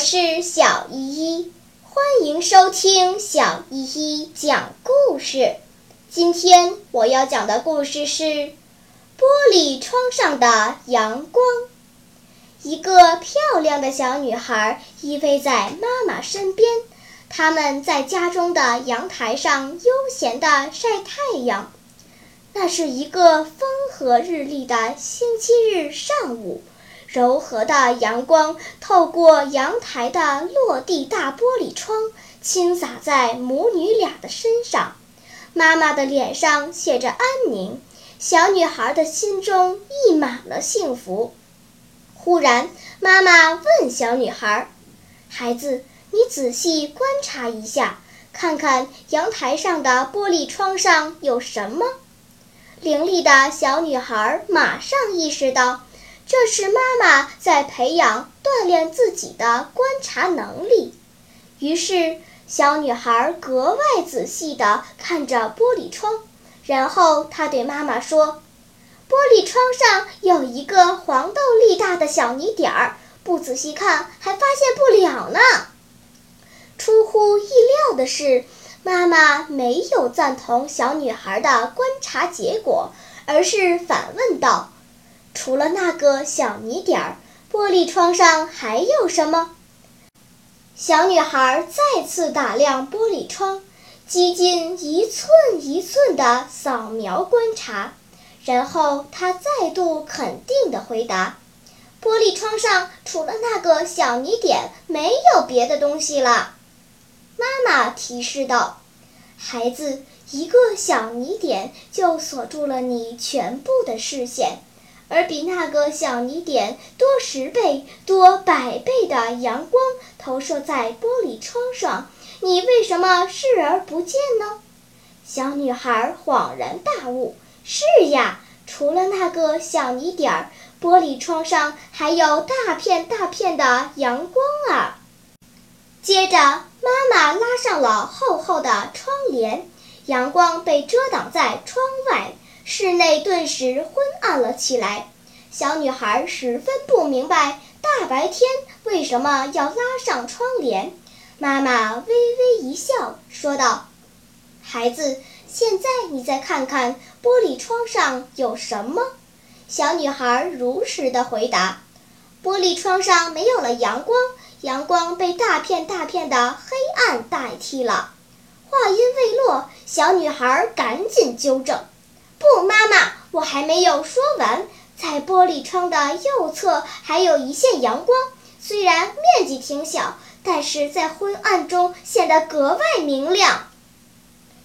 我是小依依，欢迎收听小依依讲故事。今天我要讲的故事是《玻璃窗上的阳光》。一个漂亮的小女孩依偎在妈妈身边，他们在家中的阳台上悠闲地晒太阳。那是一个风和日丽的星期日上午。柔和的阳光透过阳台的落地大玻璃窗，倾洒在母女俩的身上。妈妈的脸上写着安宁，小女孩的心中溢满了幸福。忽然，妈妈问小女孩：“孩子，你仔细观察一下，看看阳台上的玻璃窗上有什么？”伶俐的小女孩马上意识到。这是妈妈在培养、锻炼自己的观察能力。于是，小女孩格外仔细地看着玻璃窗，然后她对妈妈说：“玻璃窗上有一个黄豆粒大的小泥点儿，不仔细看还发现不了呢。”出乎意料的是，妈妈没有赞同小女孩的观察结果，而是反问道。除了那个小泥点儿，玻璃窗上还有什么？小女孩再次打量玻璃窗，几近一寸一寸地扫描观察，然后她再度肯定地回答：“玻璃窗上除了那个小泥点，没有别的东西了。”妈妈提示道：“孩子，一个小泥点就锁住了你全部的视线。”而比那个小泥点多十倍、多百倍的阳光投射在玻璃窗上，你为什么视而不见呢？小女孩恍然大悟：“是呀，除了那个小泥点儿，玻璃窗上还有大片大片的阳光啊！”接着，妈妈拉上了厚厚的窗帘，阳光被遮挡在窗外。室内顿时昏暗了起来，小女孩十分不明白大白天为什么要拉上窗帘。妈妈微微一笑，说道：“孩子，现在你再看看玻璃窗上有什么？”小女孩如实的回答：“玻璃窗上没有了阳光，阳光被大片大片的黑暗代替了。”话音未落，小女孩赶紧纠正。不，妈妈，我还没有说完。在玻璃窗的右侧还有一线阳光，虽然面积挺小，但是在昏暗中显得格外明亮。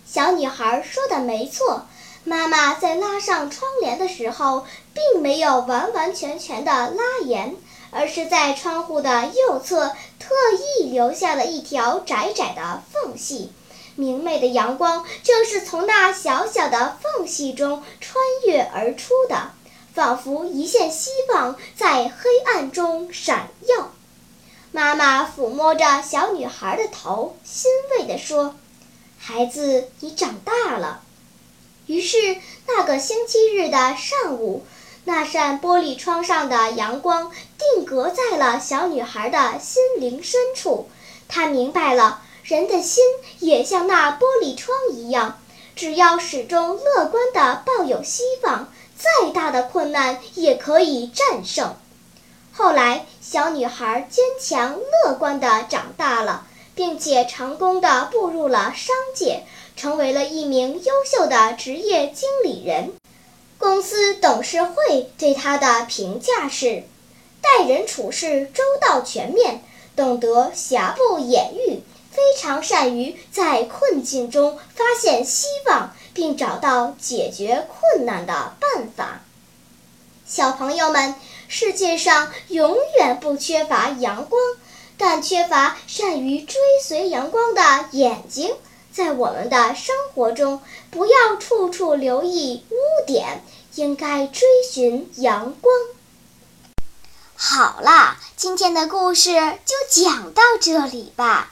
小女孩说的没错，妈妈在拉上窗帘的时候，并没有完完全全的拉严，而是在窗户的右侧特意留下了一条窄窄的缝隙。明媚的阳光正是从那小小的缝隙中穿越而出的，仿佛一线希望在黑暗中闪耀。妈妈抚摸着小女孩的头，欣慰地说：“孩子，你长大了。”于是，那个星期日的上午，那扇玻璃窗上的阳光定格在了小女孩的心灵深处。她明白了。人的心也像那玻璃窗一样，只要始终乐观地抱有希望，再大的困难也可以战胜。后来，小女孩坚强乐观地长大了，并且成功地步入了商界，成为了一名优秀的职业经理人。公司董事会对她的评价是：待人处事周到全面，懂得瑕不掩瑜。非常善于在困境中发现希望，并找到解决困难的办法。小朋友们，世界上永远不缺乏阳光，但缺乏善于追随阳光的眼睛。在我们的生活中，不要处处留意污点，应该追寻阳光。好啦，今天的故事就讲到这里吧。